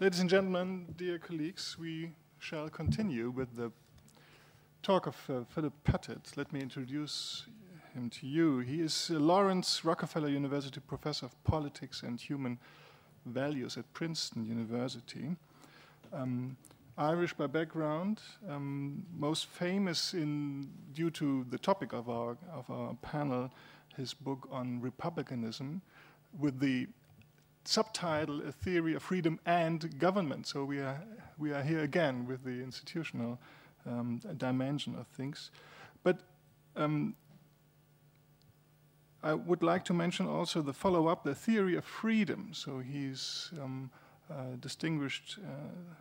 Ladies and gentlemen, dear colleagues, we shall continue with the talk of uh, Philip Pettit. Let me introduce him to you. He is Laurance Rockefeller University Professor of Politics and Human Values at Princeton University. Um, Irish by background, um, most famous in due to the topic of our of our panel, his book on republicanism, with the subtitle "A Theory of Freedom and Government." So we are we are here again with the institutional um, dimension of things, but. Um, I would like to mention also the follow up, the theory of freedom. So he's um, uh, distinguished. Uh,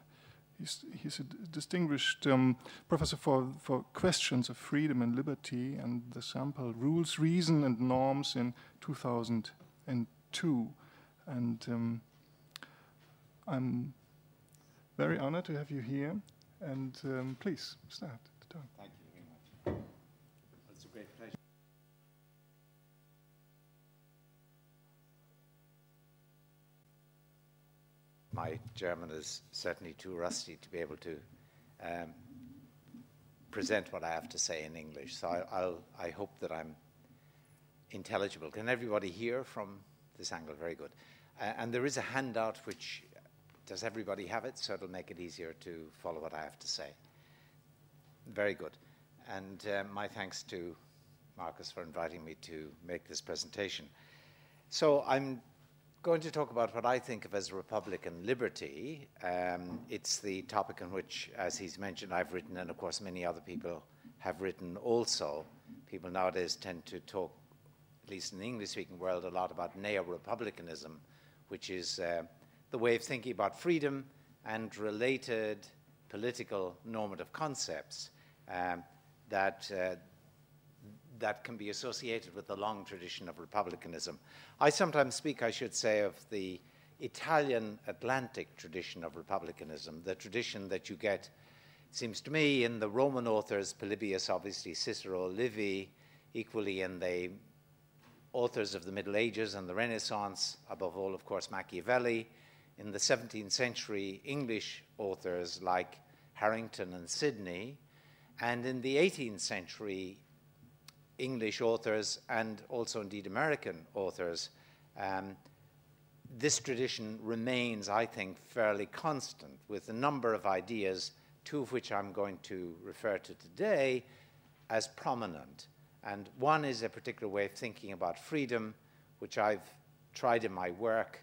He's, he's, a distinguished um, professor for, for questions of freedom and liberty and the sample Rules, Reason, and Norms in 2002. And um, I'm very honored to have you here. And um, please start the talk. Thank you very much. It's a great pleasure. my German is certainly too rusty to be able to um, present what I have to say in English. So I, I hope that I'm intelligible. Can everybody hear from this angle? Very good. Uh, and there is a handout which does everybody have it? So it'll make it easier to follow what I have to say. Very good. And uh, my thanks to Marcus for inviting me to make this presentation. So I'm going to talk about what I think of as Republican liberty. Um, it's the topic on which, as he's mentioned, I've written, and of course many other people have written also. People nowadays tend to talk, at least in the English speaking world, a lot about neo republicanism, which is uh, the way of thinking about freedom and related political normative concepts um, that uh, that can be associated with the long tradition of republicanism. I sometimes speak, I should say, of the Italian Atlantic tradition of republicanism, the tradition that you get, seems to me, in the Roman authors, Polybius, obviously, Cicero, Livy, equally in the authors of the Middle Ages and the Renaissance, above all, of course, Machiavelli, in the 17th century English authors like Harrington and Sidney, and in the 18th century English authors and also indeed American authors, um, this tradition remains, I think, fairly constant with a number of ideas, two of which I'm going to refer to today as prominent. And one is a particular way of thinking about freedom, which I've tried in my work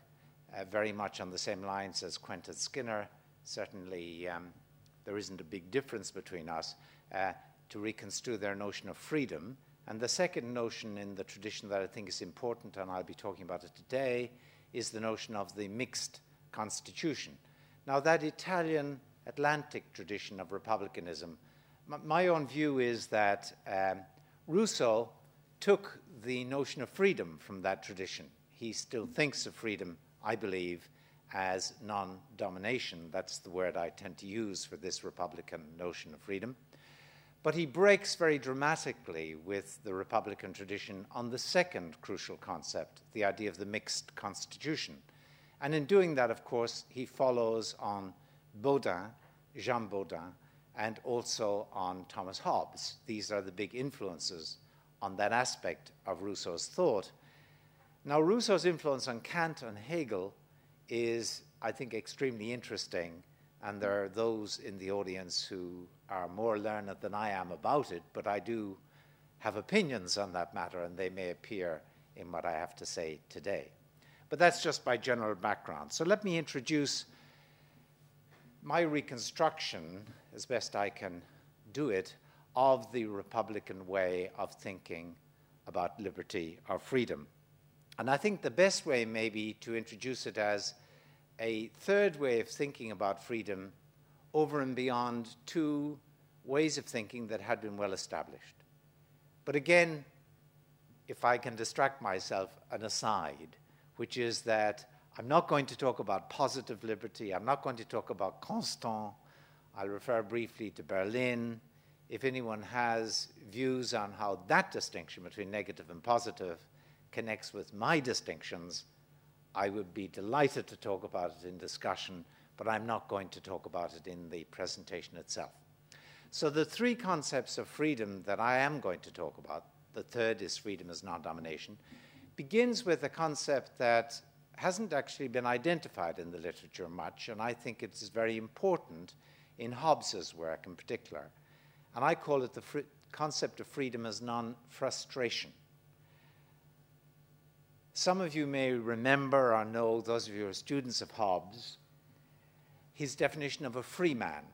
uh, very much on the same lines as Quentin Skinner. Certainly, um, there isn't a big difference between us uh, to reconstruct their notion of freedom and the second notion in the tradition that I think is important, and I'll be talking about it today, is the notion of the mixed constitution. Now, that Italian Atlantic tradition of republicanism, my own view is that um, Rousseau took the notion of freedom from that tradition. He still thinks of freedom, I believe, as non domination. That's the word I tend to use for this Republican notion of freedom. But he breaks very dramatically with the Republican tradition on the second crucial concept, the idea of the mixed constitution. And in doing that, of course, he follows on Bodin, Jean Bodin, and also on Thomas Hobbes. These are the big influences on that aspect of Rousseau's thought. Now, Rousseau's influence on Kant and Hegel is, I think, extremely interesting, and there are those in the audience who are more learned than I am about it, but I do have opinions on that matter, and they may appear in what I have to say today. But that's just my general background. So let me introduce my reconstruction, as best I can do it, of the Republican way of thinking about liberty or freedom. And I think the best way may be to introduce it as a third way of thinking about freedom over and beyond two ways of thinking that had been well established. But again, if I can distract myself, an aside, which is that I'm not going to talk about positive liberty, I'm not going to talk about Constant, I'll refer briefly to Berlin. If anyone has views on how that distinction between negative and positive connects with my distinctions, I would be delighted to talk about it in discussion but I'm not going to talk about it in the presentation itself. So, the three concepts of freedom that I am going to talk about, the third is freedom as non domination, begins with a concept that hasn't actually been identified in the literature much, and I think it is very important in Hobbes's work in particular. And I call it the fr- concept of freedom as non frustration. Some of you may remember or know, those of you who are students of Hobbes, his definition of a free man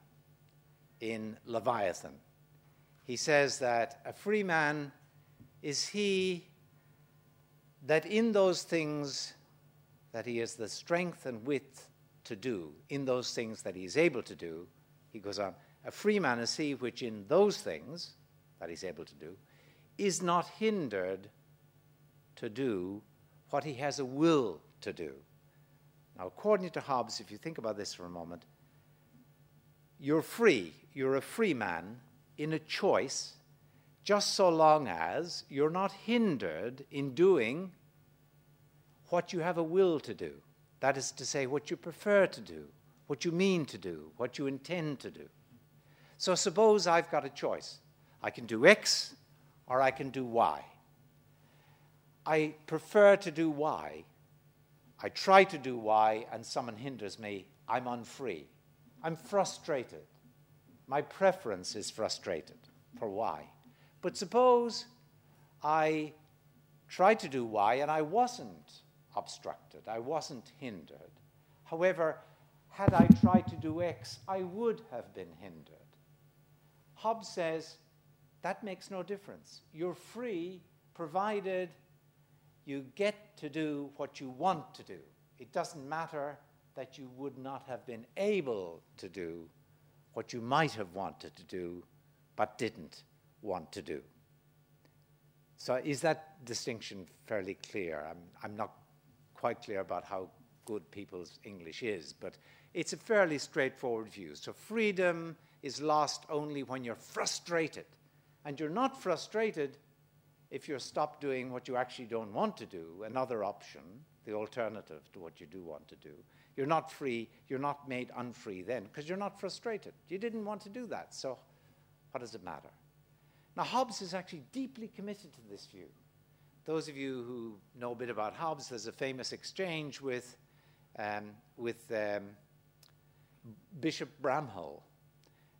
in Leviathan. He says that a free man is he that in those things that he has the strength and wit to do, in those things that he is able to do, he goes on, a free man is he which in those things that he's able to do is not hindered to do what he has a will to do. Now, according to Hobbes, if you think about this for a moment, you're free. You're a free man in a choice just so long as you're not hindered in doing what you have a will to do. That is to say, what you prefer to do, what you mean to do, what you intend to do. So suppose I've got a choice. I can do X or I can do Y. I prefer to do Y. I try to do Y and someone hinders me. I'm unfree. I'm frustrated. My preference is frustrated for Y. But suppose I tried to do Y and I wasn't obstructed, I wasn't hindered. However, had I tried to do X, I would have been hindered. Hobbes says that makes no difference. You're free provided you get to do what you want to do. It doesn't matter that you would not have been able to do what you might have wanted to do but didn't want to do. So, is that distinction fairly clear? I'm, I'm not quite clear about how good people's English is, but it's a fairly straightforward view. So, freedom is lost only when you're frustrated. And you're not frustrated if you're stopped doing what you actually don't want to do, another option, the alternative to what you do want to do. You're not free, you're not made unfree then because you're not frustrated. You didn't want to do that, so what does it matter? Now, Hobbes is actually deeply committed to this view. Those of you who know a bit about Hobbes, there's a famous exchange with, um, with um, Bishop Bramhall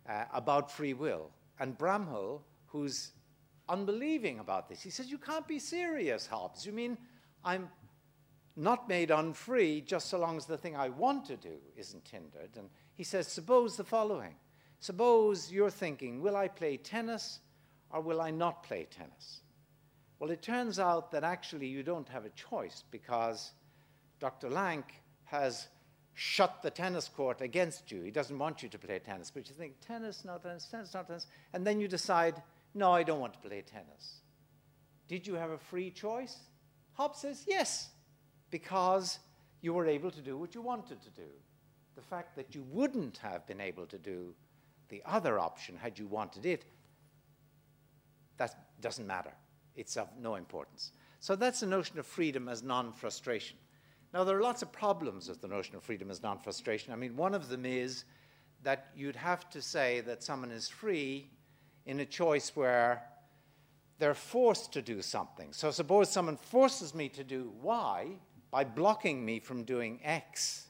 uh, about free will. And Bramhall, who's unbelieving about this, he says, You can't be serious, Hobbes. You mean I'm not made unfree just so long as the thing I want to do isn't hindered? And he says, Suppose the following. Suppose you're thinking, Will I play tennis or will I not play tennis? Well, it turns out that actually you don't have a choice because Dr. Lank has shut the tennis court against you. He doesn't want you to play tennis, but you think, tennis, not tennis, tennis, not tennis. And then you decide, no, I don't want to play tennis. Did you have a free choice? Hobbes says, yes, because you were able to do what you wanted to do. The fact that you wouldn't have been able to do the other option had you wanted it, that doesn't matter. It's of no importance. So that's the notion of freedom as non frustration. Now, there are lots of problems with the notion of freedom as non frustration. I mean, one of them is that you'd have to say that someone is free in a choice where they're forced to do something. So, suppose someone forces me to do Y by blocking me from doing X,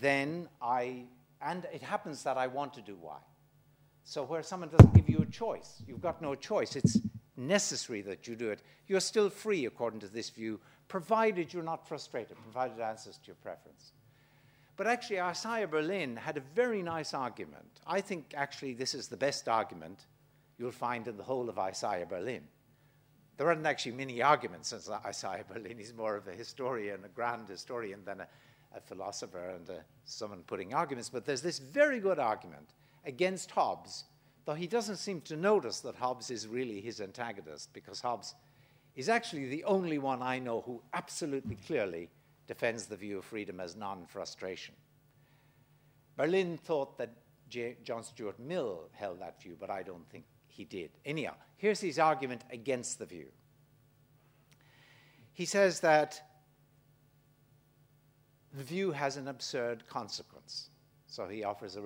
then I, and it happens that I want to do Y. So, where someone doesn't give you a choice, you've got no choice, it's necessary that you do it, you're still free, according to this view, provided you're not frustrated, provided answers to your preference. But actually, Isaiah Berlin had a very nice argument. I think actually this is the best argument you'll find in the whole of Isaiah Berlin. There aren't actually many arguments since Isaiah Berlin. He's more of a historian, a grand historian, than a, a philosopher and a, someone putting arguments. But there's this very good argument against Hobbes, though he doesn't seem to notice that Hobbes is really his antagonist, because Hobbes is actually the only one I know who absolutely clearly defends the view of freedom as non frustration. Berlin thought that J- John Stuart Mill held that view, but I don't think he did. Anyhow, here's his argument against the view. He says that the view has an absurd consequence. So he offers a,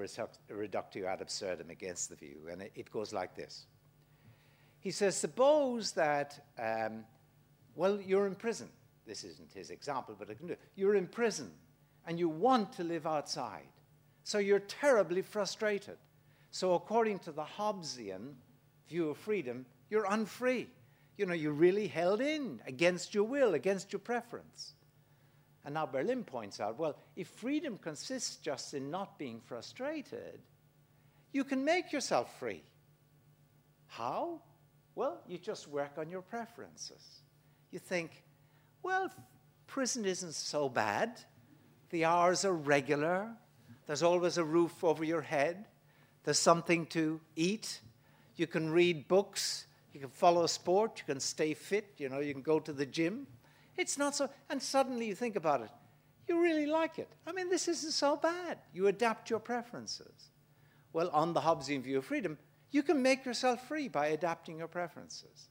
reductio ad absurdum against the view, and it, it goes like this. He says, Suppose that, um, well, you're in prison. This isn't his example, but. You're in prison and you want to live outside. So you're terribly frustrated. So, according to the Hobbesian view of freedom, you're unfree. You know, you're really held in against your will, against your preference. And now Berlin points out well, if freedom consists just in not being frustrated, you can make yourself free. How? Well, you just work on your preferences. You think, well, prison isn't so bad. The hours are regular. There's always a roof over your head. There's something to eat. You can read books. You can follow a sport. You can stay fit. You know, you can go to the gym. It's not so. And suddenly you think about it. You really like it. I mean, this isn't so bad. You adapt your preferences. Well, on the Hobbesian view of freedom, you can make yourself free by adapting your preferences.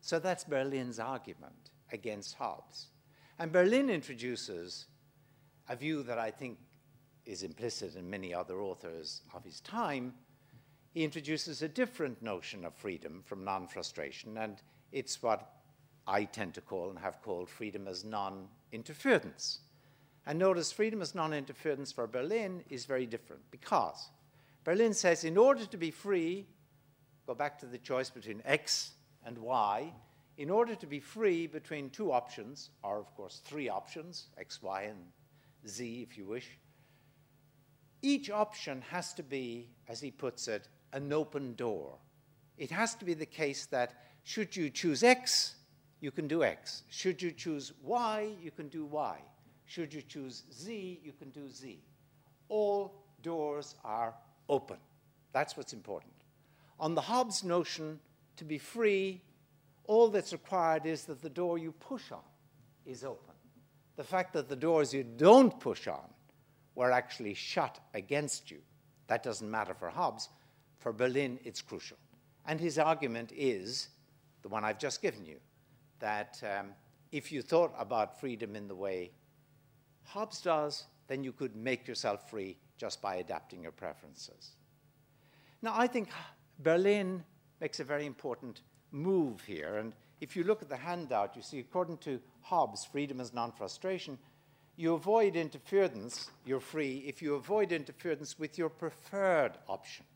So that's Berlin's argument against Hobbes. And Berlin introduces a view that I think is implicit in many other authors of his time. He introduces a different notion of freedom from non frustration, and it's what I tend to call and have called freedom as non interference. And notice freedom as non interference for Berlin is very different because Berlin says in order to be free, go back to the choice between X and Y, in order to be free between two options, or of course three options, X, Y, and Z if you wish, each option has to be, as he puts it, an open door. It has to be the case that should you choose X, you can do X. Should you choose Y, you can do Y. Should you choose Z, you can do Z. All doors are open. That's what's important. On the Hobbes notion, to be free, all that's required is that the door you push on is open. The fact that the doors you don't push on were actually shut against you, that doesn't matter for Hobbes. For Berlin, it's crucial. And his argument is the one I've just given you that um, if you thought about freedom in the way Hobbes does, then you could make yourself free just by adapting your preferences. Now, I think Berlin makes a very important move here. And if you look at the handout, you see, according to Hobbes, freedom is non frustration. You avoid interference, you're free, if you avoid interference with your preferred option.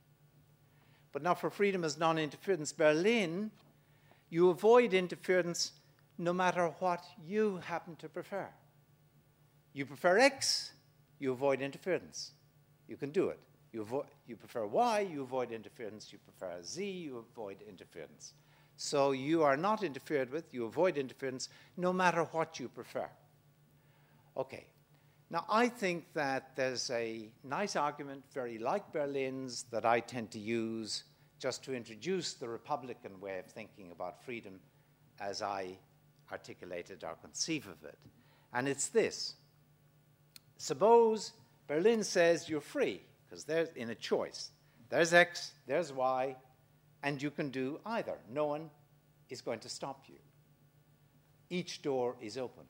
But now, for freedom as non interference, Berlin you avoid interference no matter what you happen to prefer. You prefer X, you avoid interference. You can do it. You, you prefer Y, you avoid interference. You prefer Z, you avoid interference. So you are not interfered with, you avoid interference no matter what you prefer. Okay. Now, I think that there's a nice argument, very like Berlin's, that I tend to use just to introduce the Republican way of thinking about freedom as I articulated or conceive of it. And it's this Suppose Berlin says you're free, because there's in a choice. There's X, there's Y, and you can do either. No one is going to stop you. Each door is open.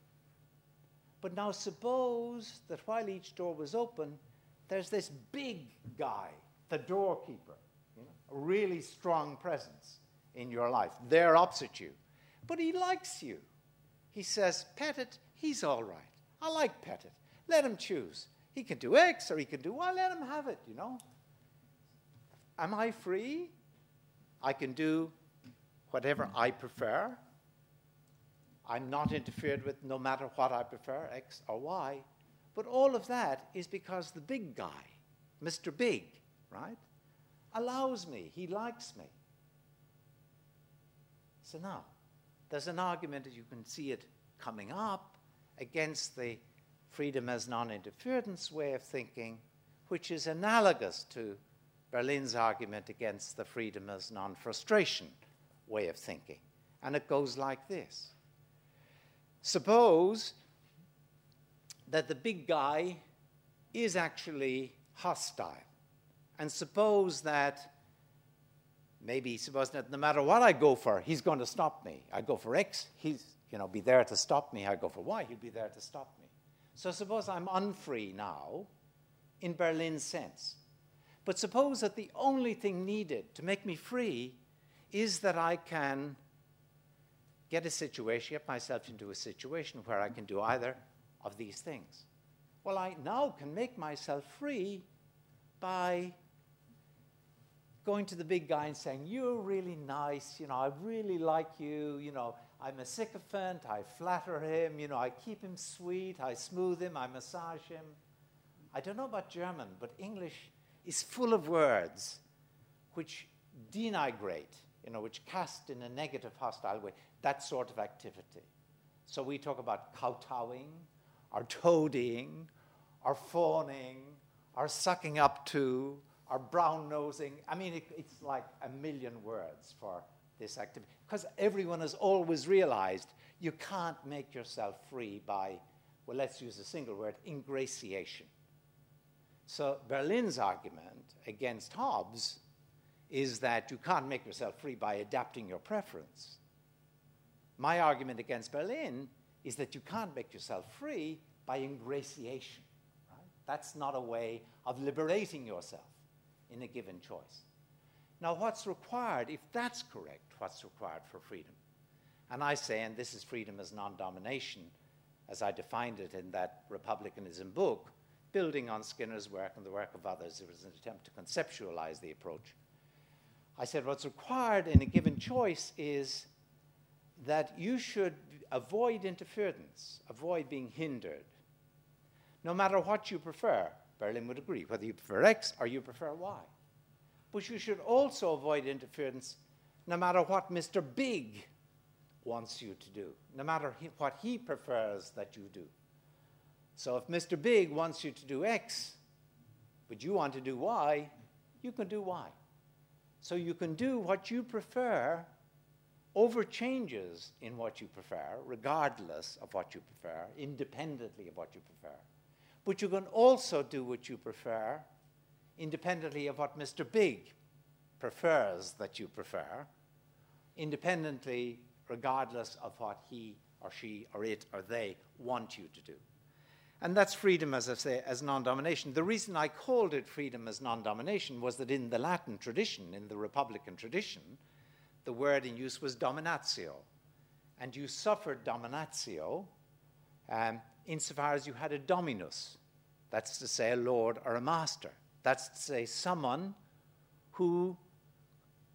But now suppose that while each door was open, there's this big guy, the doorkeeper, really strong presence in your life. They're opposite you. But he likes you. He says, Pettit, he's all right. I like Pettit. Let him choose. He can do X or he can do Y. Let him have it, you know. Am I free? I can do whatever I prefer. I'm not interfered with no matter what I prefer, X or Y. But all of that is because the big guy, Mr. Big, right, allows me, he likes me. So now, there's an argument, as you can see it coming up, against the freedom as non interference way of thinking, which is analogous to Berlin's argument against the freedom as non frustration way of thinking. And it goes like this Suppose that the big guy is actually hostile and suppose that maybe suppose that no matter what I go for, he's going to stop me. I go for X, he's you know be there to stop me. I go for Y, he'll be there to stop me. So suppose I'm unfree now in Berlin's sense. But suppose that the only thing needed to make me free is that I can get a situation, get myself into a situation where I can do either of these things. Well, I now can make myself free by going to the big guy and saying, You're really nice, you know, I really like you, you know, I'm a sycophant, I flatter him, you know, I keep him sweet, I smooth him, I massage him. I don't know about German, but English is full of words which denigrate, you know, which cast in a negative, hostile way, that sort of activity. So we talk about kowtowing, or toadying, or fawning, or sucking up to, or brown nosing. I mean, it, it's like a million words for this activity. Because everyone has always realized you can't make yourself free by, well, let's use a single word, ingratiation. So Berlin's argument against Hobbes is that you can't make yourself free by adapting your preference. My argument against Berlin is that you can't make yourself free by ingratiation. Right? That's not a way of liberating yourself in a given choice. Now, what's required, if that's correct, what's required for freedom? And I say, and this is freedom as non domination, as I defined it in that Republicanism book, building on Skinner's work and the work of others, it was an attempt to conceptualize the approach. I said, what's required in a given choice is that you should avoid interference, avoid being hindered, no matter what you prefer. Berlin would agree, whether you prefer X or you prefer Y. But you should also avoid interference no matter what Mr. Big wants you to do, no matter he, what he prefers that you do. So if Mr. Big wants you to do X, but you want to do Y, you can do Y. So you can do what you prefer over changes in what you prefer, regardless of what you prefer, independently of what you prefer. But you can also do what you prefer independently of what Mr. Big prefers that you prefer, independently, regardless of what he or she or it or they want you to do. And that's freedom, as I say, as non domination. The reason I called it freedom as non domination was that in the Latin tradition, in the Republican tradition, the word in use was dominatio. And you suffered dominatio um, insofar as you had a dominus. That's to say, a lord or a master. That's to say, someone who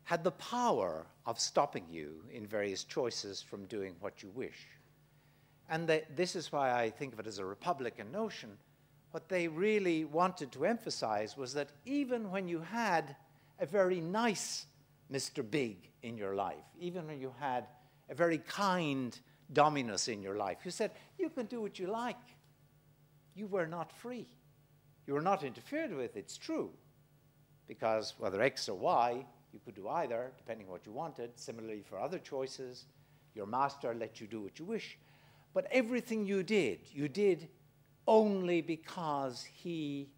had the power of stopping you in various choices from doing what you wish. And they, this is why I think of it as a Republican notion. What they really wanted to emphasize was that even when you had a very nice Mr. Big in your life, even when you had a very kind Dominus in your life, you said, You can do what you like. You were not free. You were not interfered with, it's true. Because whether X or Y, you could do either, depending on what you wanted. Similarly, for other choices, your master let you do what you wish. But everything you did, you did only because he,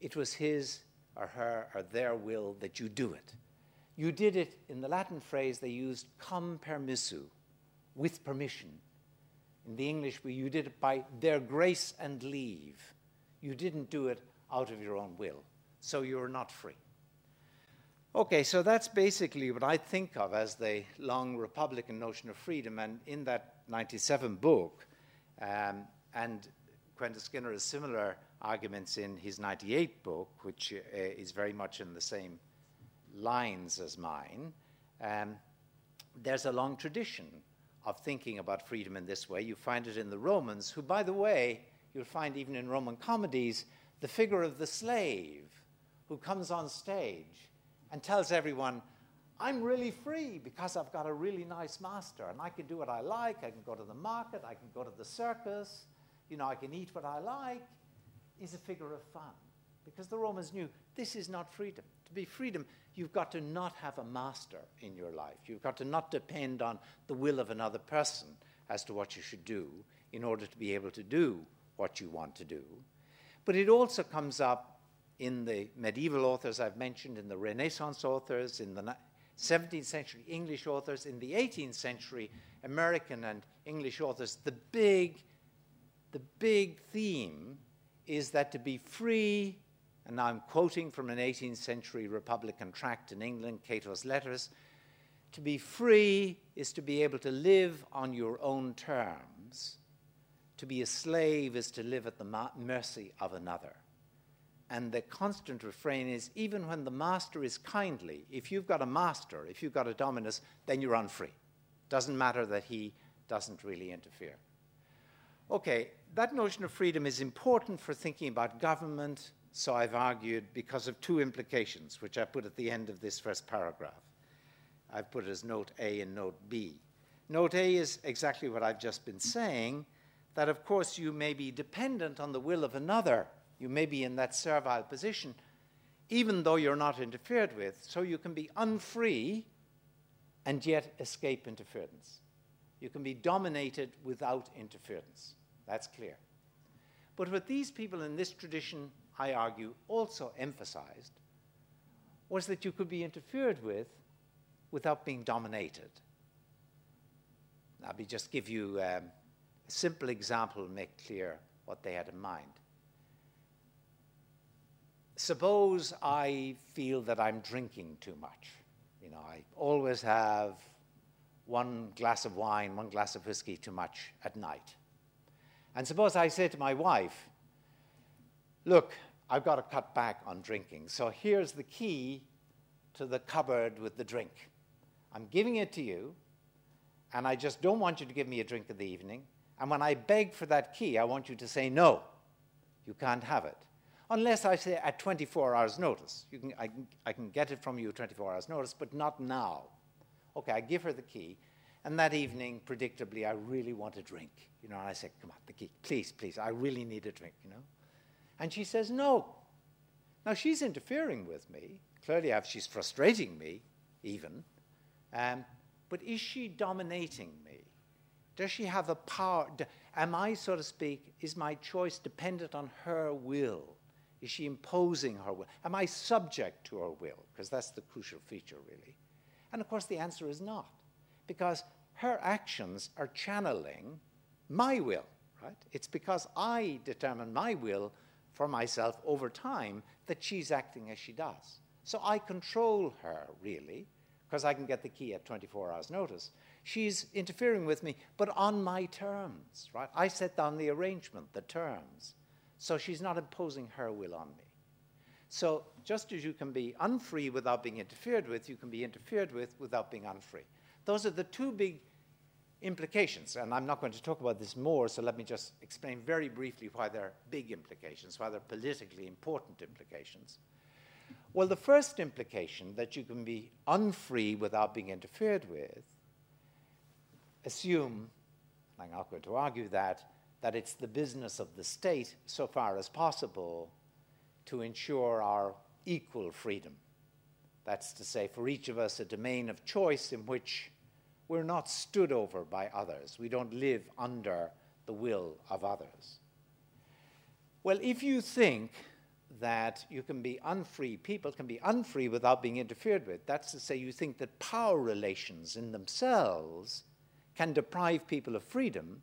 it was his or her or their will that you do it. You did it in the Latin phrase they used cum permissu, with permission. In the English, you did it by their grace and leave. You didn't do it out of your own will. So you're not free. Okay, so that's basically what I think of as the long Republican notion of freedom. And in that 97 book, um, and Quentin Skinner has similar arguments in his 98 book, which uh, is very much in the same lines as mine. Um, there's a long tradition of thinking about freedom in this way. You find it in the Romans, who, by the way, you'll find even in Roman comedies, the figure of the slave who comes on stage and tells everyone, I'm really free because I've got a really nice master and I can do what I like. I can go to the market, I can go to the circus, you know, I can eat what I like, is a figure of fun. Because the Romans knew this is not freedom. To be freedom, you've got to not have a master in your life. You've got to not depend on the will of another person as to what you should do in order to be able to do what you want to do. But it also comes up in the medieval authors I've mentioned, in the Renaissance authors, in the 17th century English authors, in the 18th century American and English authors, the big the big theme is that to be free, and now I'm quoting from an 18th century Republican tract in England, Cato's Letters, to be free is to be able to live on your own terms. To be a slave is to live at the mercy of another. And the constant refrain is even when the master is kindly, if you've got a master, if you've got a dominus, then you're unfree. Doesn't matter that he doesn't really interfere. Okay, that notion of freedom is important for thinking about government, so I've argued because of two implications, which I put at the end of this first paragraph. I've put as note A and note B. Note A is exactly what I've just been saying that, of course, you may be dependent on the will of another you may be in that servile position, even though you're not interfered with, so you can be unfree and yet escape interference. You can be dominated without interference. That's clear. But what these people in this tradition, I argue, also emphasized was that you could be interfered with without being dominated. Let me just give you um, a simple example to make clear what they had in mind suppose I feel that I'm drinking too much. You know, I always have one glass of wine, one glass of whiskey too much at night. And suppose I say to my wife, Look, I've got to cut back on drinking. So here's the key to the cupboard with the drink. I'm giving it to you, and I just don't want you to give me a drink in the evening. And when I beg for that key, I want you to say, No, you can't have it unless I say at 24 hours' notice. You can, I, can, I can get it from you 24 hours' notice, but not now. Okay, I give her the key, and that evening, predictably, I really want a drink. You know, and I say, come on, the key, please, please, I really need a drink, you know. And she says, no. Now, she's interfering with me. Clearly, she's frustrating me, even. Um, but is she dominating me? Does she have a power? Am I, so to speak, is my choice dependent on her will? Is she imposing her will? Am I subject to her will? Because that's the crucial feature, really. And of course, the answer is not, because her actions are channeling my will, right? It's because I determine my will for myself over time that she's acting as she does. So I control her, really, because I can get the key at 24 hours' notice. She's interfering with me, but on my terms, right? I set down the arrangement, the terms. So she's not imposing her will on me. So just as you can be unfree without being interfered with, you can be interfered with without being unfree. Those are the two big implications, and I'm not going to talk about this more, so let me just explain very briefly why there are big implications, why there are politically important implications. Well, the first implication, that you can be unfree without being interfered with, assume, and I'm not going to argue that, that it's the business of the state, so far as possible, to ensure our equal freedom. That's to say, for each of us, a domain of choice in which we're not stood over by others. We don't live under the will of others. Well, if you think that you can be unfree, people can be unfree without being interfered with, that's to say, you think that power relations in themselves can deprive people of freedom,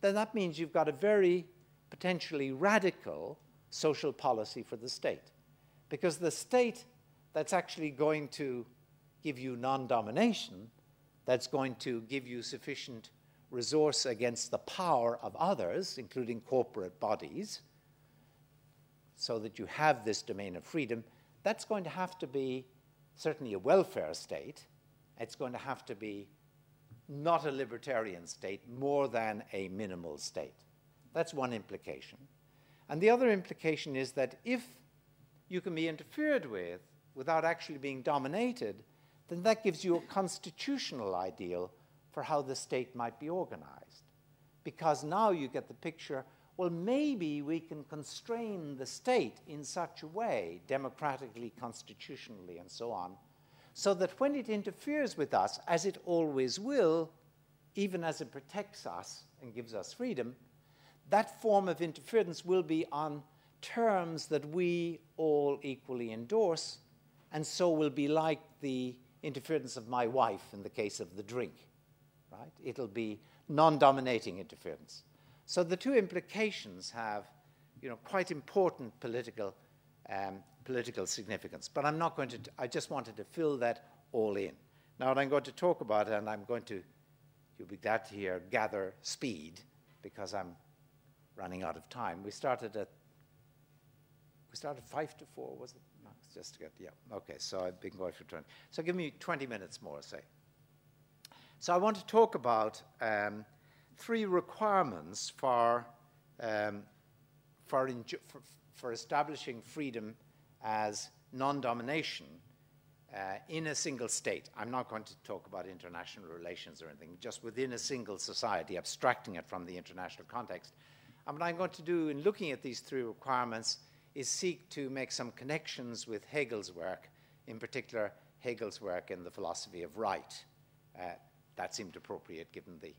then that means you've got a very potentially radical social policy for the state. Because the state that's actually going to give you non domination, that's going to give you sufficient resource against the power of others, including corporate bodies, so that you have this domain of freedom, that's going to have to be certainly a welfare state. It's going to have to be not a libertarian state more than a minimal state. That's one implication. And the other implication is that if you can be interfered with without actually being dominated, then that gives you a constitutional ideal for how the state might be organized. Because now you get the picture well, maybe we can constrain the state in such a way, democratically, constitutionally, and so on, so that when it interferes with us, as it always will, even as it protects us and gives us freedom, that form of interference will be on terms that we all equally endorse, and so will be like the interference of my wife in the case of the drink. Right? It'll be non dominating interference. So the two implications have, you know, quite important political, um, political significance. But I'm not going to, I just wanted to fill that all in. Now, what I'm going to talk about, and I'm going to, you'll be glad to hear, gather speed, because I'm running out of time. We started at, we started five to four, was it? Just to get, yeah, okay, so I've been going for 20. So give me 20 minutes more, say. So I want to talk about um, three requirements for, um, for, for, for, establishing freedom as non domination uh, in a single state. I'm not going to talk about international relations or anything, just within a single society, abstracting it from the international context. And what I'm going to do in looking at these three requirements is seek to make some connections with Hegel's work, in particular, Hegel's work in the philosophy of right. Uh, that seemed appropriate given the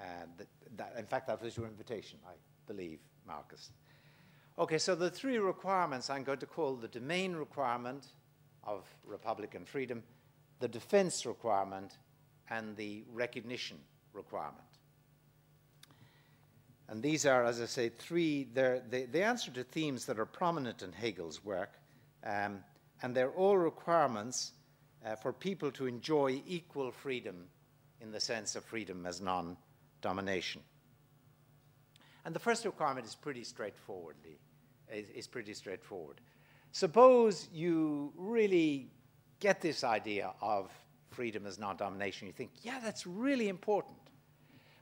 and that, that, in fact, that was your invitation, I believe, Marcus. Okay, so the three requirements I'm going to call the domain requirement of Republican freedom, the defense requirement, and the recognition requirement. And these are, as I say, three, they, they answer to themes that are prominent in Hegel's work, um, and they're all requirements uh, for people to enjoy equal freedom in the sense of freedom as non domination. And the first requirement is pretty straightforwardly, is, is pretty straightforward. Suppose you really get this idea of freedom as non-domination, you think, yeah, that's really important.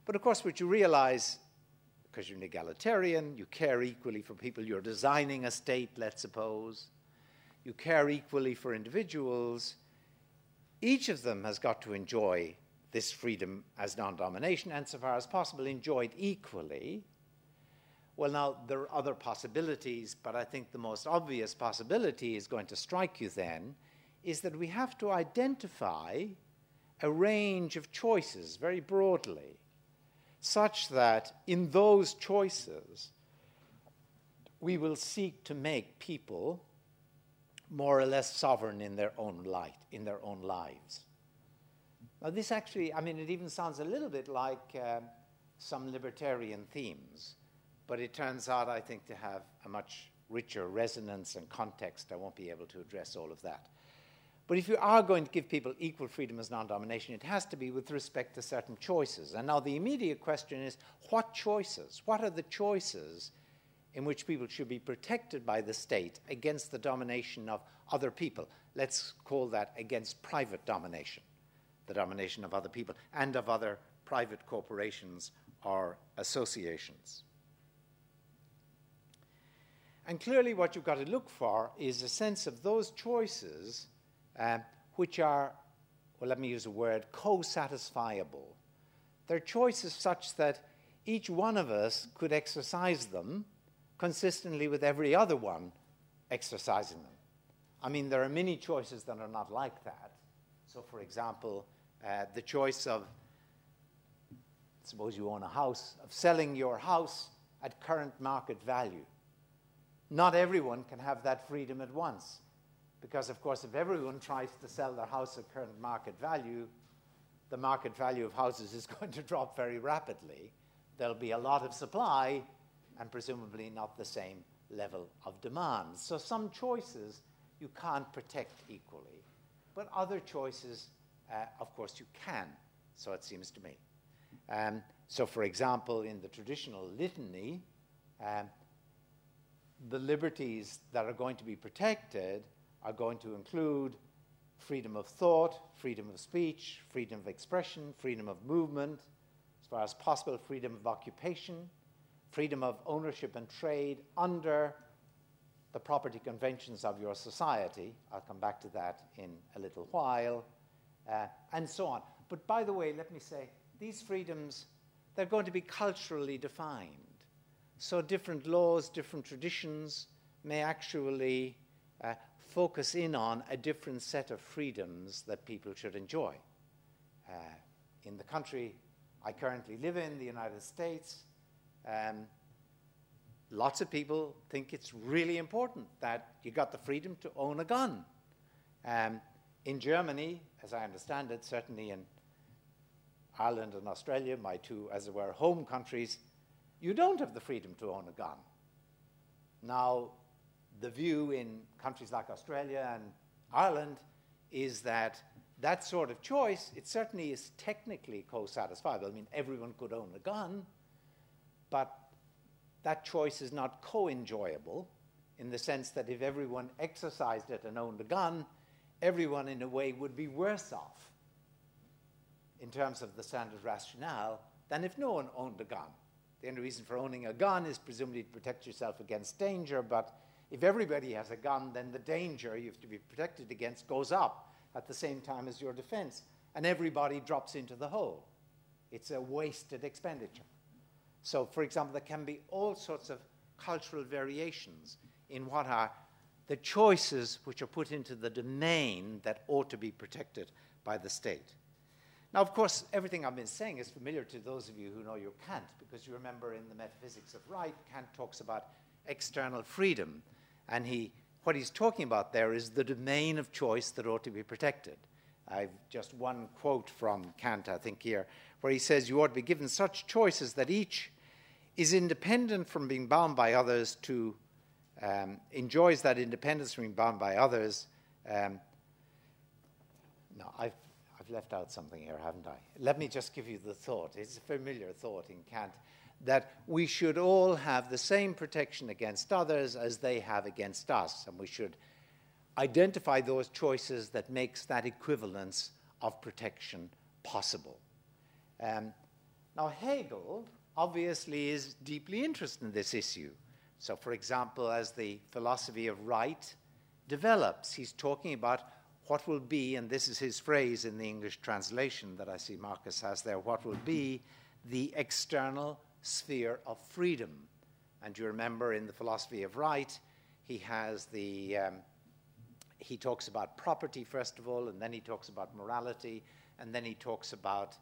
But of course, what you realize, because you're an egalitarian, you care equally for people, you're designing a state, let's suppose, you care equally for individuals, each of them has got to enjoy this freedom as non domination and, so far as possible, enjoyed equally. Well, now, there are other possibilities, but I think the most obvious possibility is going to strike you then is that we have to identify a range of choices very broadly, such that in those choices, we will seek to make people more or less sovereign in their own light, in their own lives. Now, this actually, I mean, it even sounds a little bit like uh, some libertarian themes, but it turns out, I think, to have a much richer resonance and context. I won't be able to address all of that. But if you are going to give people equal freedom as non domination, it has to be with respect to certain choices. And now the immediate question is what choices? What are the choices in which people should be protected by the state against the domination of other people? Let's call that against private domination the domination of other people and of other private corporations or associations. And clearly, what you've got to look for is a sense of those choices uh, which are, well, let me use a word, co satisfiable. They're choices such that each one of us could exercise them consistently with every other one exercising them. I mean, there are many choices that are not like that. So, for example, uh, the choice of, suppose you own a house, of selling your house at current market value. Not everyone can have that freedom at once. Because, of course, if everyone tries to sell their house at current market value, the market value of houses is going to drop very rapidly. There'll be a lot of supply and presumably not the same level of demand. So, some choices you can't protect equally, but other choices uh, of course you can, so it seems to me. Um, so, for example, in the traditional litany, um, the liberties that are going to be protected are going to include freedom of thought, freedom of speech, freedom of expression, freedom of movement, as far as possible, freedom of occupation, freedom of ownership and trade under the property conventions of your society. I'll come back to that in a little while uh, and so on. But by the way, let me say, these freedoms, they're going to be culturally defined. So different laws, different traditions may actually uh, focus in on a different set of freedoms that people should enjoy. Uh, in the country I currently live in, the United States, um, lots of people think it's really important that you got the freedom to own a gun. Um, in Germany, as I understand it, certainly in Ireland and Australia, my two, as it were, home countries, you don't have the freedom to own a gun. Now, the view in countries like Australia and Ireland is that that sort of choice, it certainly is technically co-satisfiable. I mean, everyone could own a gun, but that choice is not co-enjoyable in the sense that if everyone exercised it and owned a gun, everyone in a way would be worse off in terms of the standard rationale than if no one owned a gun. The only reason for owning a gun is presumably to protect yourself against danger, but if everybody has a gun, then the danger you have to be protected against goes up at the same time as your defense, and everybody drops into the hole. It's a wasted expenditure. So, for example, there can be all sorts of cultural variations in what are the choices which are put into the domain that ought to be protected by the state. Now, of course, everything I've been saying is familiar to those of you who know your Kant, because you remember in the Metaphysics of Right, Kant talks about external freedom. And he, what he's talking about there is the domain of choice that ought to be protected. I've just one quote from Kant, I think, here, where he says, You ought to be given such choices that each is independent from being bound by others to, um, enjoys that independence from being bound by others. Um, no, I've I've left out something here, haven't I? Let me just give you the thought. It's a familiar thought in Kant that we should all have the same protection against others as they have against us, and we should identify those choices that makes that equivalence of protection possible. Um, now, Hegel obviously is deeply interested in this issue. So, for example, as the philosophy of right develops, he's talking about what will be, and this is his phrase in the English translation that I see Marcus has there, what will be the external sphere of freedom. And you remember in the philosophy of right, he has the, um, he talks about property first of all, and then he talks about morality, and then he talks about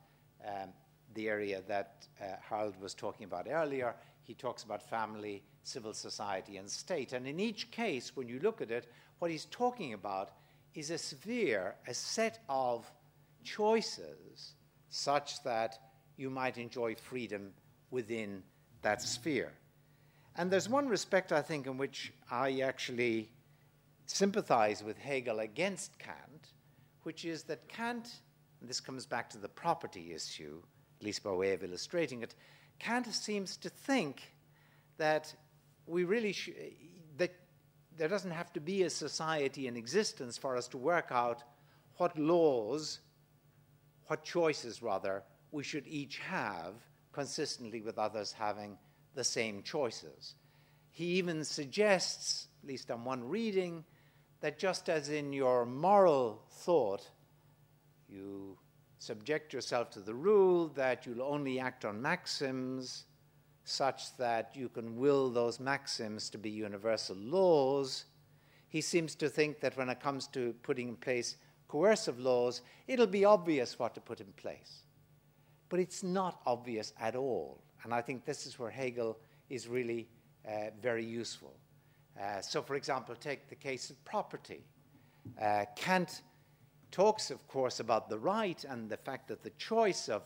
um, the area that uh, Harold was talking about earlier. He talks about family, civil society, and state. And in each case, when you look at it, what he's talking about is a sphere, a set of choices such that you might enjoy freedom within that sphere. And there's one respect, I think, in which I actually sympathize with Hegel against Kant, which is that Kant, and this comes back to the property issue, at least by way of illustrating it, Kant seems to think that we really sh- that there doesn't have to be a society in existence for us to work out what laws, what choices rather, we should each have consistently with others having the same choices. He even suggests, at least on one reading, that just as in your moral thought, you subject yourself to the rule that you'll only act on maxims such that you can will those maxims to be universal laws. He seems to think that when it comes to putting in place coercive laws, it'll be obvious what to put in place. But it's not obvious at all. And I think this is where Hegel is really uh, very useful. Uh, so, for example, take the case of property. Uh, Kant talks, of course, about the right and the fact that the choice of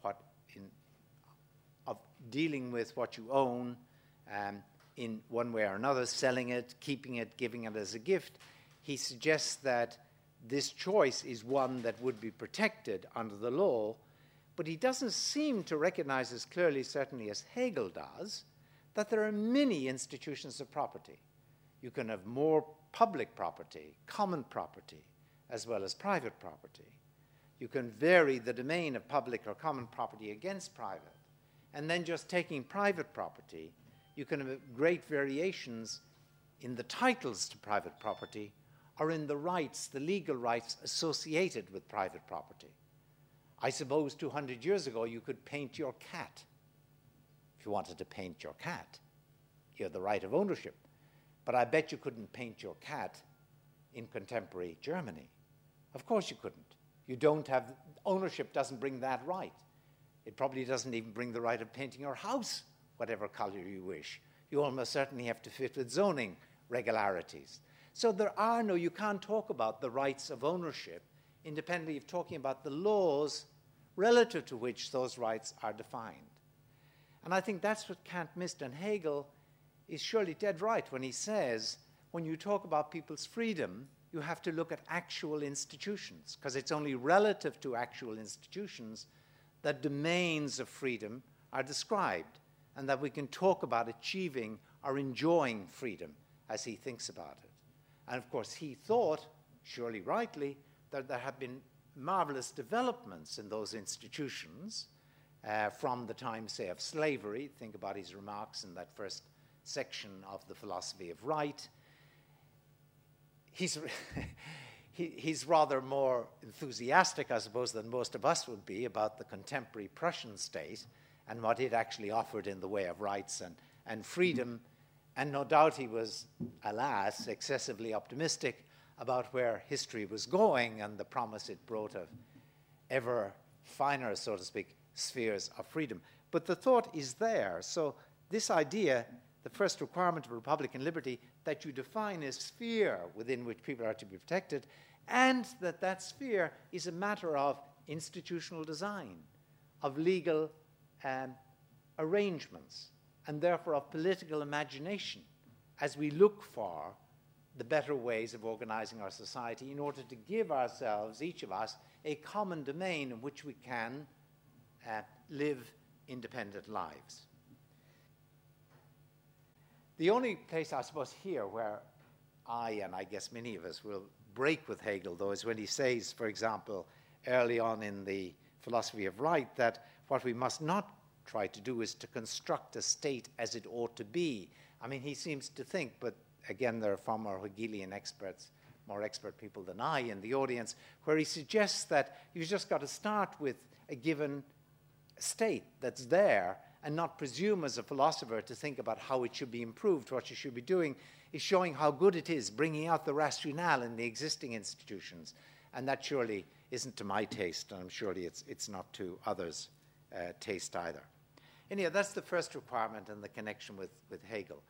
what in, of dealing with what you own um, in one way or another, selling it, keeping it, giving it as a gift, he suggests that this choice is one that would be protected under the law, but he doesn't seem to recognize as clearly, certainly as Hegel does, that there are many institutions of property. You can have more public property, common property, as well as private property. You can vary the domain of public or common property against private and then just taking private property, you can have great variations in the titles to private property or in the rights, the legal rights associated with private property. I suppose 200 years ago you could paint your cat. If you wanted to paint your cat, you had the right of ownership. But I bet you couldn't paint your cat in contemporary Germany. Of course you couldn't. You don't have, ownership doesn't bring that right. It probably doesn't even bring the right of painting your house whatever color you wish. You almost certainly have to fit with zoning regularities. So there are no, you can't talk about the rights of ownership independently of talking about the laws relative to which those rights are defined. And I think that's what Kant missed. And Hegel is surely dead right when he says, when you talk about people's freedom, you have to look at actual institutions, because it's only relative to actual institutions that domains of freedom are described, and that we can talk about achieving or enjoying freedom as he thinks about it. And of course, he thought, surely rightly, that there have been marvelous developments in those institutions uh, from the time, say, of slavery. Think about his remarks in that first section of the philosophy of right. He's, he, he's rather more enthusiastic, I suppose, than most of us would be about the contemporary Prussian state and what it actually offered in the way of rights and, and freedom. And no doubt he was, alas, excessively optimistic about where history was going and the promise it brought of ever finer, so to speak, spheres of freedom. But the thought is there. So, this idea, the first requirement of Republican liberty, that you define a sphere within which people are to be protected, and that that sphere is a matter of institutional design, of legal um, arrangements, and therefore of political imagination as we look for the better ways of organizing our society in order to give ourselves, each of us, a common domain in which we can uh, live independent lives. The only place, I suppose, here where I, and I guess many of us, will break with Hegel, though, is when he says, for example, early on in the philosophy of right, that what we must not try to do is to construct a state as it ought to be. I mean, he seems to think, but again, there are far more Hegelian experts, more expert people than I in the audience, where he suggests that you've just got to start with a given state that's there and not presume as a philosopher to think about how it should be improved. What you should be doing is showing how good it is, bringing out the rationale in the existing institutions. And that surely isn't to my taste, and I'm surely it's, it's not to others' uh, taste either. Anyhow, that's the first requirement and the connection with, with Hegel.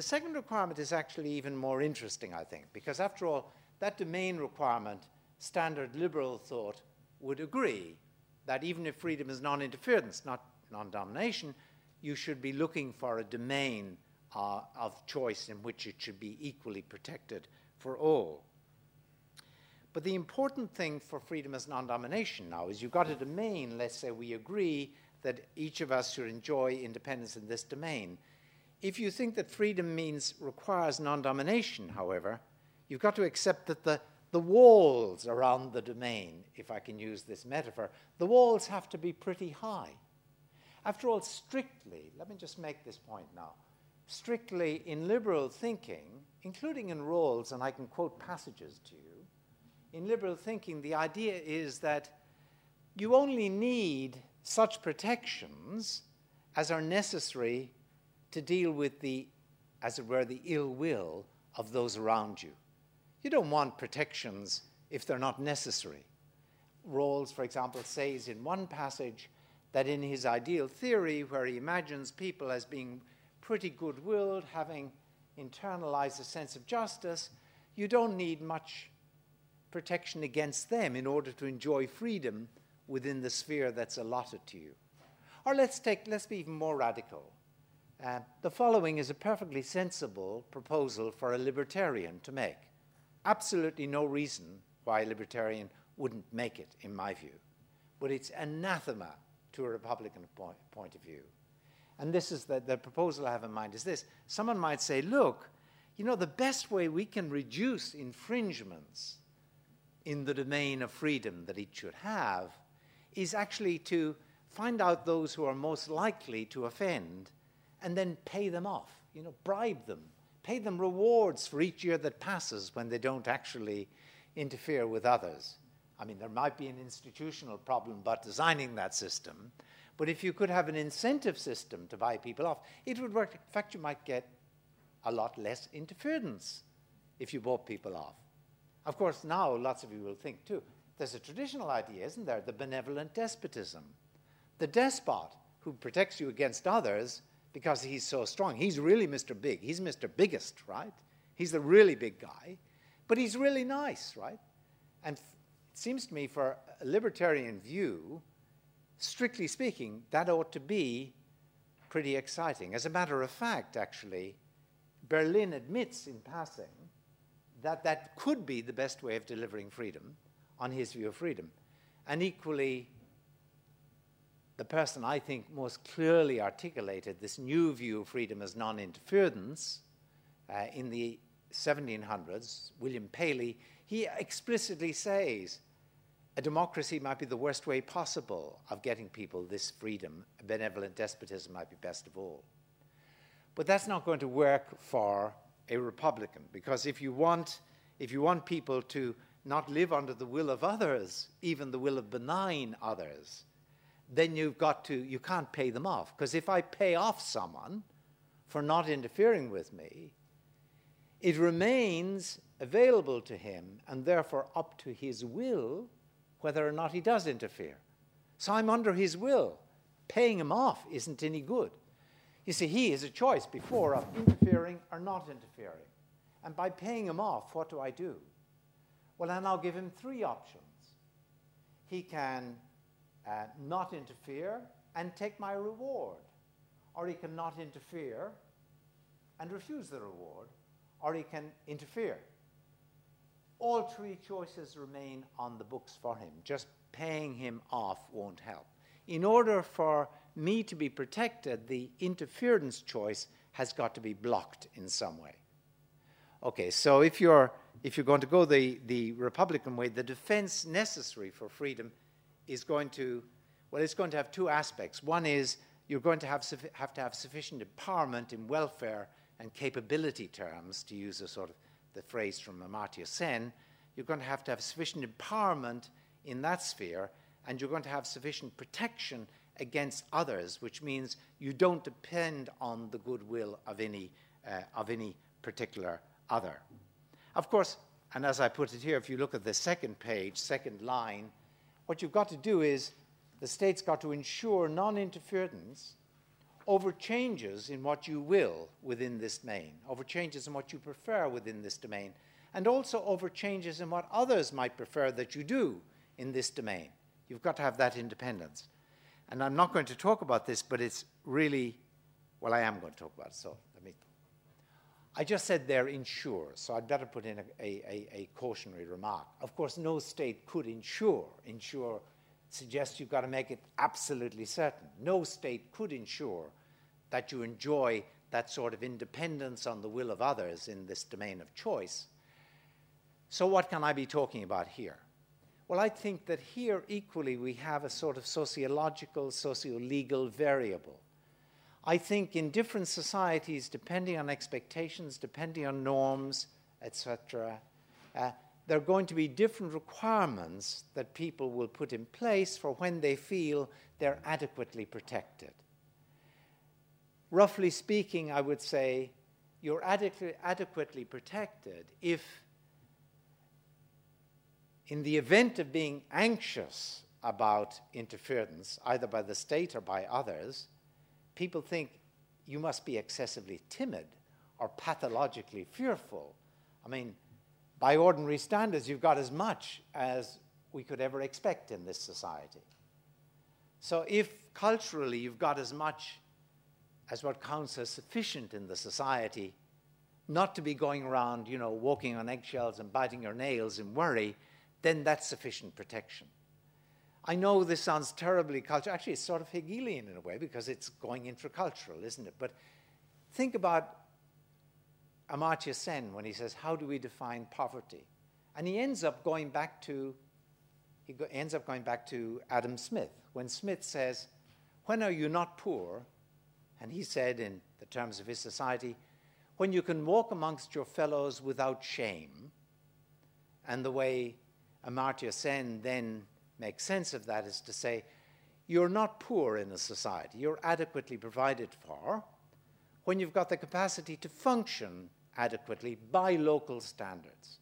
The second requirement is actually even more interesting, I think, because after all, that domain requirement, standard liberal thought would agree that even if freedom is non interference, not non domination, you should be looking for a domain uh, of choice in which it should be equally protected for all. But the important thing for freedom as non domination now is you've got a domain, let's say we agree that each of us should enjoy independence in this domain. If you think that freedom means requires non domination, however, you've got to accept that the, the walls around the domain, if I can use this metaphor, the walls have to be pretty high. After all, strictly, let me just make this point now. Strictly in liberal thinking, including in Rawls, and I can quote passages to you, in liberal thinking, the idea is that you only need such protections as are necessary to deal with the, as it were, the ill will of those around you. You don't want protections if they're not necessary. Rawls, for example, says in one passage that in his ideal theory, where he imagines people as being pretty good willed, having internalized a sense of justice, you don't need much protection against them in order to enjoy freedom within the sphere that's allotted to you. Or let's take, let's be even more radical. Uh, the following is a perfectly sensible proposal for a libertarian to make. Absolutely no reason why a libertarian wouldn't make it, in my view. But it's anathema to a Republican point, point of view. And this is the, the proposal I have in mind is this. Someone might say, look, you know, the best way we can reduce infringements in the domain of freedom that each should have is actually to find out those who are most likely to offend and then pay them off, you know, bribe them, pay them rewards for each year that passes when they don't actually interfere with others. I mean, there might be an institutional problem about designing that system, but if you could have an incentive system to buy people off, it would work. In fact, you might get a lot less interference if you bought people off. Of course, now lots of you will think too, there's a traditional idea, isn't there? The benevolent despotism. The despot who protects you against others because he's so strong. He's really Mr. Big. He's Mr. Biggest, right? He's the really big guy, but he's really nice, right? And it seems to me, for a libertarian view, strictly speaking, that ought to be pretty exciting. As a matter of fact, actually, Berlin admits in passing that that could be the best way of delivering freedom on his view of freedom. And equally, the person I think most clearly articulated this new view of freedom as non interference uh, in the 1700s, William Paley, he explicitly says a democracy might be the worst way possible of getting people this freedom. A benevolent despotism might be best of all. But that's not going to work for a Republican because if you want, if you want people to not live under the will of others, even the will of benign others, then you've got to, you can't pay them off. Because if I pay off someone for not interfering with me, it remains available to him and therefore up to his will whether or not he does interfere. So I'm under his will. Paying him off isn't any good. You see, he has a choice before of interfering or not interfering. And by paying him off, what do I do? Well, I now give him three options. He can uh, not interfere and take my reward, or he can not interfere and refuse the reward, or he can interfere. All three choices remain on the books for him. Just paying him off won't help. In order for me to be protected, the interference choice has got to be blocked in some way. Okay, so if you're, if you're going to go the, the Republican way, the defense necessary for freedom is going to, well, it's going to have two aspects. One is you're going to have, have to have sufficient empowerment in welfare and capability terms, to use a sort of the phrase from Amartya Sen, you're going to have to have sufficient empowerment in that sphere, and you're going to have sufficient protection against others, which means you don't depend on the goodwill of any, uh, of any particular other. Of course, and as I put it here, if you look at the second page, second line, what you've got to do is the state's got to ensure non interference over changes in what you will within this domain, over changes in what you prefer within this domain, and also over changes in what others might prefer that you do in this domain. You've got to have that independence. And I'm not going to talk about this, but it's really, well, I am going to talk about it, so let me. I just said they're insured, so I'd better put in a, a, a, cautionary remark. Of course, no state could insure. Insure suggests you've got to make it absolutely certain. No state could insure that you enjoy that sort of independence on the will of others in this domain of choice. So, what can I be talking about here? Well, I think that here equally we have a sort of sociological, socio legal variable. I think in different societies, depending on expectations, depending on norms, etc., uh, there are going to be different requirements that people will put in place for when they feel they're adequately protected. Roughly speaking, I would say you're adequately, adequately protected if, in the event of being anxious about interference, either by the state or by others, people think you must be excessively timid or pathologically fearful. I mean, by ordinary standards, you've got as much as we could ever expect in this society. So, if culturally you've got as much as what counts as sufficient in the society, not to be going around, you know, walking on eggshells and biting your nails in worry, then that's sufficient protection. I know this sounds terribly cultural. Actually, it's sort of Hegelian in a way because it's going intracultural, isn't it? But think about Amartya Sen when he says, How do we define poverty? And he ends up going back to he ends up going back to Adam Smith when Smith says, When are you not poor? And he said, in the terms of his society, when you can walk amongst your fellows without shame, and the way Amartya Sen then makes sense of that is to say, you're not poor in a society, you're adequately provided for when you've got the capacity to function adequately by local standards.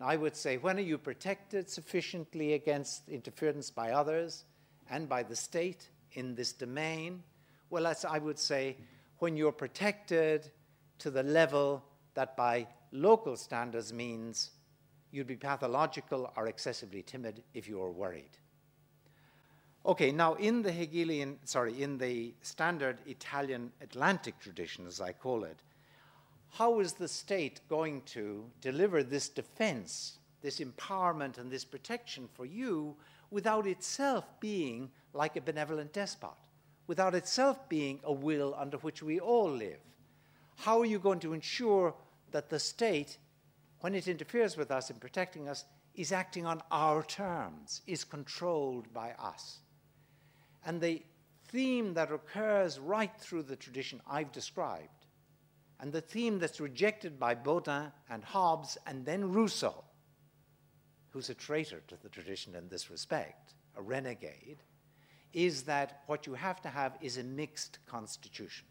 Now, I would say, when are you protected sufficiently against interference by others and by the state in this domain? Well, as I would say, when you're protected to the level that by local standards means you'd be pathological or excessively timid if you were worried. Okay, now in the Hegelian, sorry, in the standard Italian Atlantic tradition, as I call it, how is the state going to deliver this defense, this empowerment, and this protection for you without itself being like a benevolent despot, without itself being a will under which we all live? How are you going to ensure that the state, when it interferes with us in protecting us, is acting on our terms, is controlled by us? And the theme that occurs right through the tradition I've described, and the theme that's rejected by Bodin and Hobbes and then Rousseau, who's a traitor to the tradition in this respect, a renegade, is that what you have to have is a mixed constitution.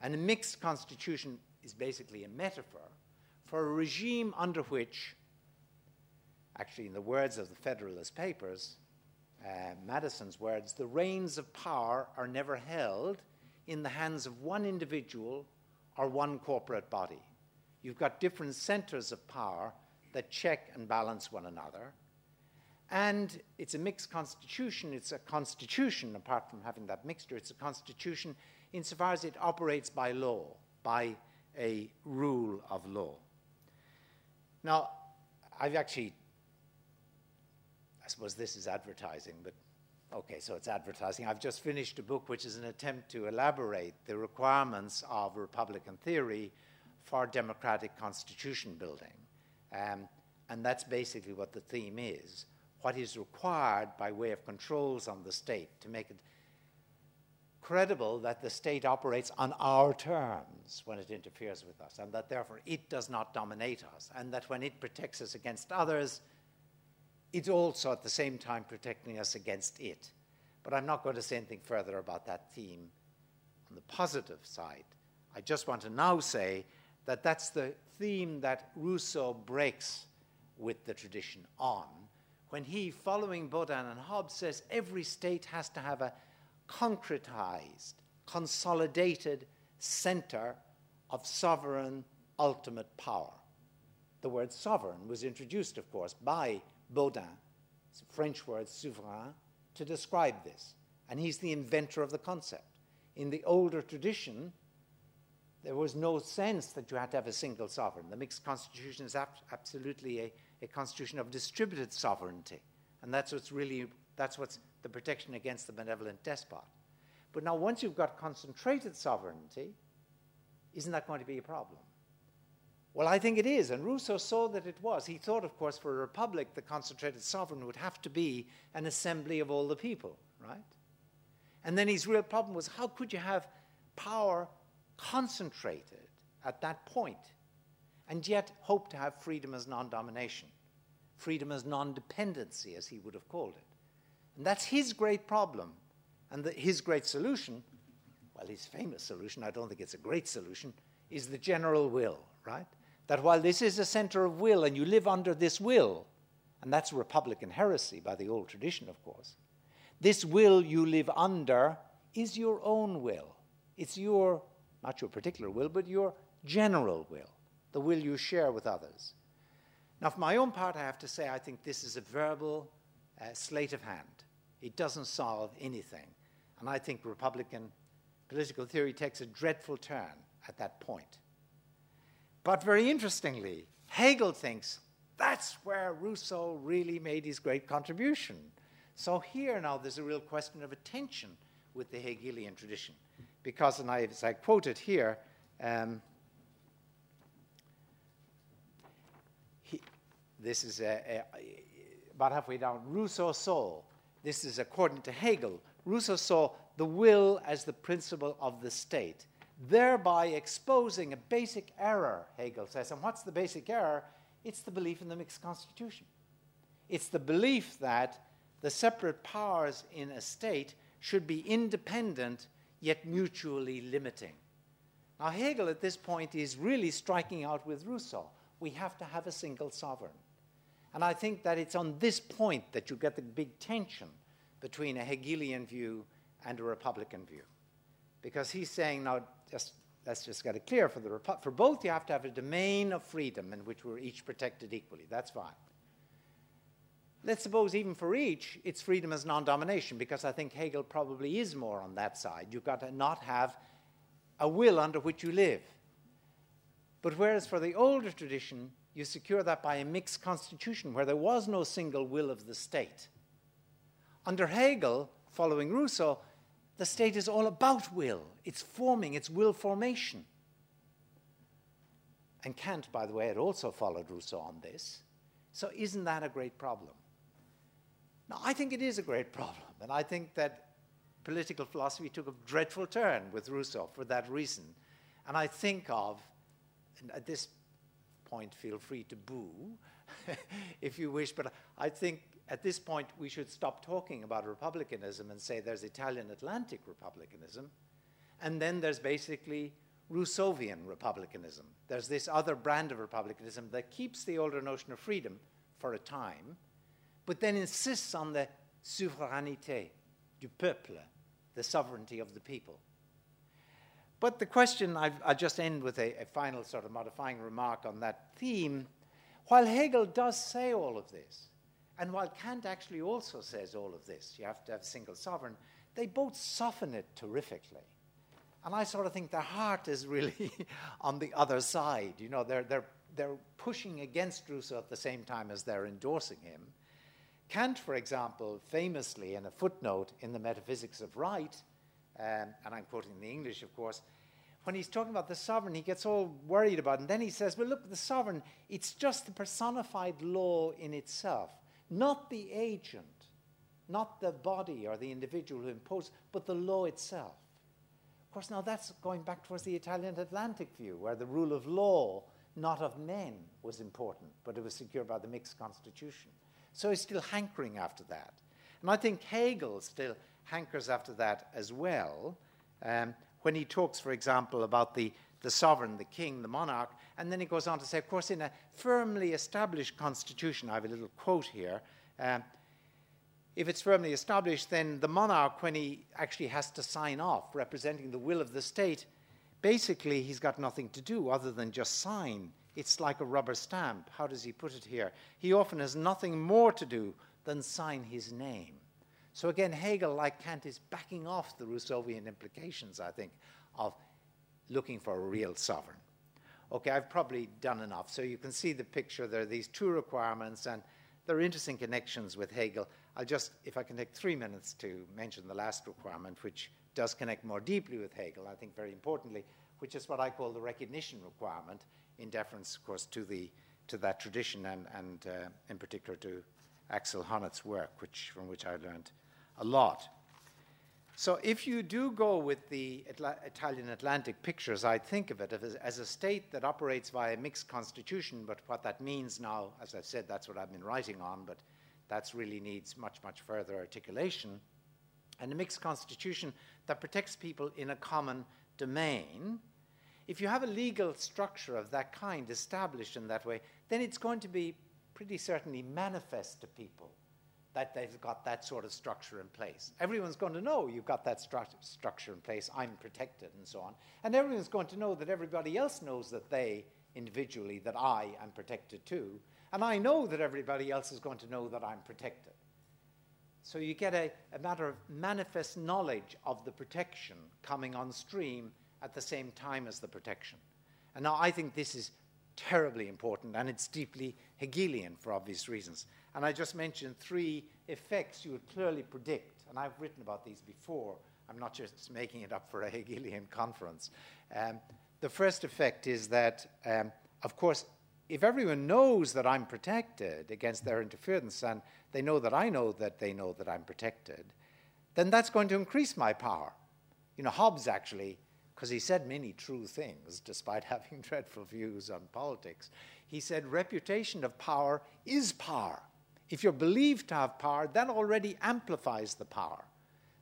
And a mixed constitution is basically a metaphor for a regime under which, actually, in the words of the Federalist Papers, uh, Madison's words, the reins of power are never held in the hands of one individual or one corporate body. You've got different centers of power that check and balance one another. And it's a mixed constitution. It's a constitution, apart from having that mixture, it's a constitution insofar as it operates by law, by a rule of law. Now, I've actually, I suppose this is advertising, but okay, so it's advertising. I've just finished a book which is an attempt to elaborate the requirements of Republican theory for democratic constitution building. Um, and that's basically what the theme is what is required by way of controls on the state to make it credible that the state operates on our terms when it interferes with us, and that therefore it does not dominate us, and that when it protects us against others, it's also at the same time protecting us against it. But I'm not going to say anything further about that theme on the positive side. I just want to now say that that's the theme that Rousseau breaks with the tradition on when he, following Bodin and Hobbes, says every state has to have a concretized, consolidated center of sovereign ultimate power. The word sovereign was introduced, of course, by Bodin, French word souverain, to describe this. And he's the inventor of the concept. In the older tradition, there was no sense that you had to have a single sovereign. The mixed constitution is ab- absolutely a, a constitution of distributed sovereignty. And that's what's really, that's what's the protection against the benevolent despot. But now, once you've got concentrated sovereignty, isn't that going to be a problem? Well, I think it is, and Rousseau saw that it was. He thought, of course, for a republic, the concentrated sovereign would have to be an assembly of all the people, right? And then his real problem was how could you have power concentrated at that point and yet hope to have freedom as non domination, freedom as non dependency, as he would have called it? And that's his great problem. And the, his great solution, well, his famous solution, I don't think it's a great solution, is the general will, right? That while this is a center of will and you live under this will, and that's Republican heresy by the old tradition, of course, this will you live under is your own will. It's your, not your particular will, but your general will, the will you share with others. Now, for my own part, I have to say I think this is a verbal uh, sleight of hand. It doesn't solve anything. And I think Republican political theory takes a dreadful turn at that point. But very interestingly, Hegel thinks that's where Rousseau really made his great contribution. So here now there's a real question of attention with the Hegelian tradition. Because, and I, as I quoted here, um, he, this is a, a, about halfway down, Rousseau saw this is according to Hegel. Rousseau saw the will as the principle of the state, thereby exposing a basic error, Hegel says. And what's the basic error? It's the belief in the mixed constitution. It's the belief that the separate powers in a state should be independent yet mutually limiting. Now, Hegel at this point is really striking out with Rousseau. We have to have a single sovereign. And I think that it's on this point that you get the big tension between a Hegelian view and a Republican view. Because he's saying, now, just, let's just get it clear for, the Repu- for both, you have to have a domain of freedom in which we're each protected equally. That's fine. let's suppose even for each, it's freedom as non domination, because I think Hegel probably is more on that side. You've got to not have a will under which you live. But whereas for the older tradition, you secure that by a mixed constitution where there was no single will of the state. Under Hegel, following Rousseau, the state is all about will. It's forming, it's will formation. And Kant, by the way, had also followed Rousseau on this. So isn't that a great problem? Now, I think it is a great problem, and I think that political philosophy took a dreadful turn with Rousseau for that reason. And I think of, at this point, feel free to boo if you wish, but I think at this point we should stop talking about republicanism and say there's Italian Atlantic republicanism, and then there's basically Rousseauvian republicanism. There's this other brand of republicanism that keeps the older notion of freedom for a time, but then insists on the souveraineté du peuple, the sovereignty of the people. But the question, i will just end with a, a final sort of modifying remark on that theme. While Hegel does say all of this, and while Kant actually also says all of this, you have to have a single sovereign, they both soften it terrifically. And I sort of think their heart is really on the other side. You know, they're, they're, they're pushing against Rousseau at the same time as they're endorsing him. Kant, for example, famously in a footnote in the Metaphysics of Right, um, and I'm quoting the English, of course, when he's talking about the sovereign, he gets all worried about it. And then he says, Well, look, the sovereign, it's just the personified law in itself, not the agent, not the body or the individual who imposes, but the law itself Of course, now that's going back towards the Italian Atlantic view, where the rule of law, not of men, was important, but it was secured by the mixed constitution. So he's still hankering after that. And I think Hegel still hankers after that as well, um, when he talks, for example, about the, the sovereign, the king, the monarch, and then he goes on to say, of course, in a firmly established constitution, I have a little quote here. Um, if it's firmly established, then the monarch, when he actually has to sign off representing the will of the state, basically he's got nothing to do other than just sign. It's like a rubber stamp. How does he put it here? He often has nothing more to do than sign his name. So again, Hegel, like Kant, is backing off the Rousseauian implications, I think, of looking for a real sovereign. Okay, I've probably done enough. So you can see the picture. There are these two requirements, and there are interesting connections with Hegel. I'll just, if I can take three minutes to mention the last requirement, which does connect more deeply with Hegel, I think very importantly, which is what I call the recognition requirement, in deference, of course, to, the, to that tradition and, and uh, in particular to Axel Honneth's work, which, from which I learned a lot. So, if you do go with the Atla- Italian Atlantic pictures, I think of it as, as, a state that operates via a mixed constitution. But what that means now, as I've said, that's what I've been writing on. But that really needs much, much further articulation. And a mixed constitution that protects people in a common domain. If you have a legal structure of that kind established in that way, then it's going to be pretty certainly manifest to people that they've got that sort of structure in place. Everyone's going to know you've got that stru- structure in place, I'm protected, and so on. And everyone's going to know that everybody else knows that they, individually, that I am protected too. And I know that everybody else is going to know that I'm protected. So you get a, a matter of manifest knowledge of the protection coming on stream at the same time as the protection. And now I think this is terribly important and it's deeply Hegelian for obvious reasons. And I just mentioned three effects you would clearly predict, and I've written about these before. I'm not just making it up for a Hegelian conference. Um, the first effect is that, um, of course, if everyone knows that I'm protected against their interference, and they know that I know that they know that I'm protected, then that's going to increase my power. You know, Hobbes actually, because he said many true things despite having dreadful views on politics, he said reputation of power is power. If you're believed to have power, that already amplifies the power.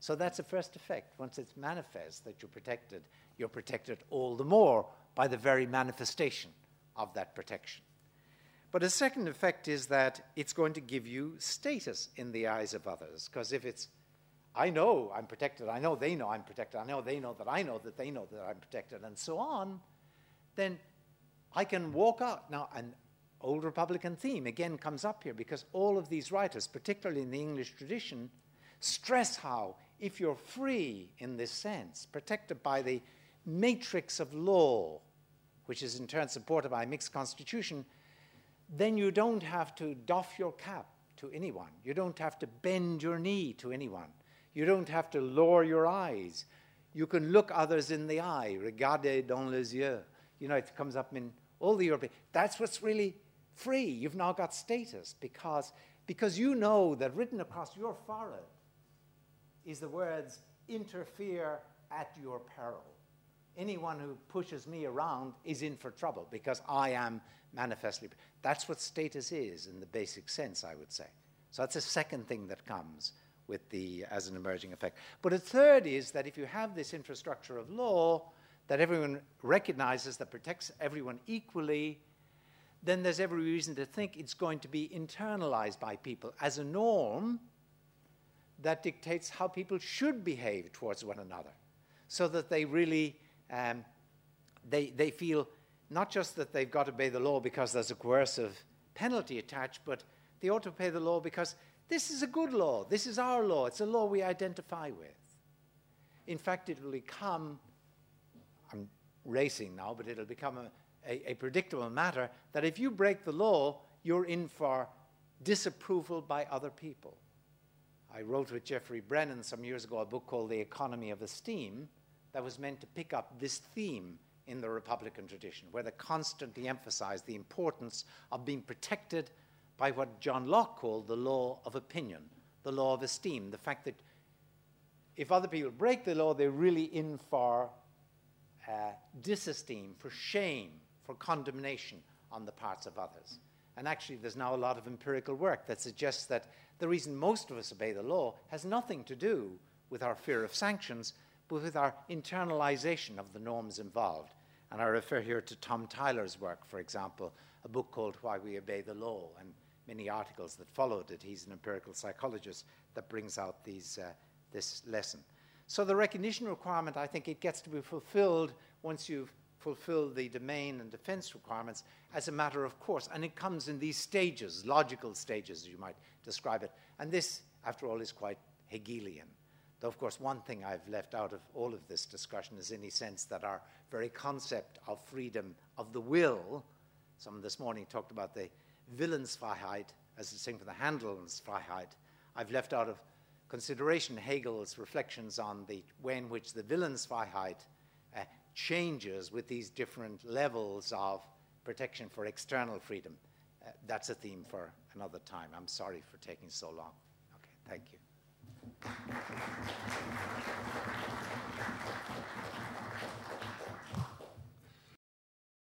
So that's the first effect. Once it's manifest that you're protected, you're protected all the more by the very manifestation of that protection. But a second effect is that it's going to give you status in the eyes of others. Because if it's, I know I'm protected, I know they know I'm protected, I know they know that I know that they know that I'm protected, and so on, then I can walk out. Now, and old Republican theme again comes up here because all of these writers, particularly in the English tradition, stress how if you're free in this sense, protected by the matrix of law, which is in turn supported by a mixed constitution, then you don't have to doff your cap to anyone. You don't have to bend your knee to anyone. You don't have to lower your eyes. You can look others in the eye. Regarder dans les yeux. You know, it comes up in all the European. That's what's really free. You've now got status because, because you know that written across your forehead is the words interfere at your peril. Anyone who pushes me around is in for trouble because I am manifestly. That's what status is in the basic sense, I would say. So that's a second thing that comes with the as an emerging effect. But a third is that if you have this infrastructure of law that everyone recognizes that protects everyone equally, then there's every reason to think it's going to be internalized by people as a norm that dictates how people should behave towards one another so that they really um, they, they feel not just that they've got to obey the law because there's a coercive penalty attached, but they ought to obey the law because this is a good law. This is our law. It's a law we identify with. In fact, it will become, I'm racing now, but it'll become a, a, a predictable matter that if you break the law, you're in for disapproval by other people. I wrote with Geoffrey Brennan some years ago a book called The Economy of Esteem that was meant to pick up this theme in the Republican tradition, where they constantly emphasize the importance of being protected by what John Locke called the law of opinion, the law of esteem, the fact that if other people break the law, they're really in for uh, disesteem, for shame, for condemnation on the parts of others. And actually, there's now a lot of empirical work that suggests that the reason most of us obey the law has nothing to do with our fear of sanctions, but with our internalization of the norms involved. And I refer here to Tom Tyler's work, for example, a book called Why We Obey the Law, and many articles that followed it. He's an empirical psychologist that brings out these, uh, this lesson. So the recognition requirement, I think it gets to be fulfilled once you've fulfilled the domain and defense requirements as a matter of course. And it comes in these stages, logical stages, as you might describe it. And this, after all, is quite Hegelian. Though, of course, one thing I've left out of all of this discussion is any sense that our very concept of freedom of the will, someone this morning talked about the Willensfreiheit as distinct from the Handlungsfreiheit. I've left out of consideration Hegel's reflections on the way in which the Willensfreiheit changes with these different levels of protection for external freedom. Uh, that's a theme for another time. I'm sorry for taking so long. Okay, thank you.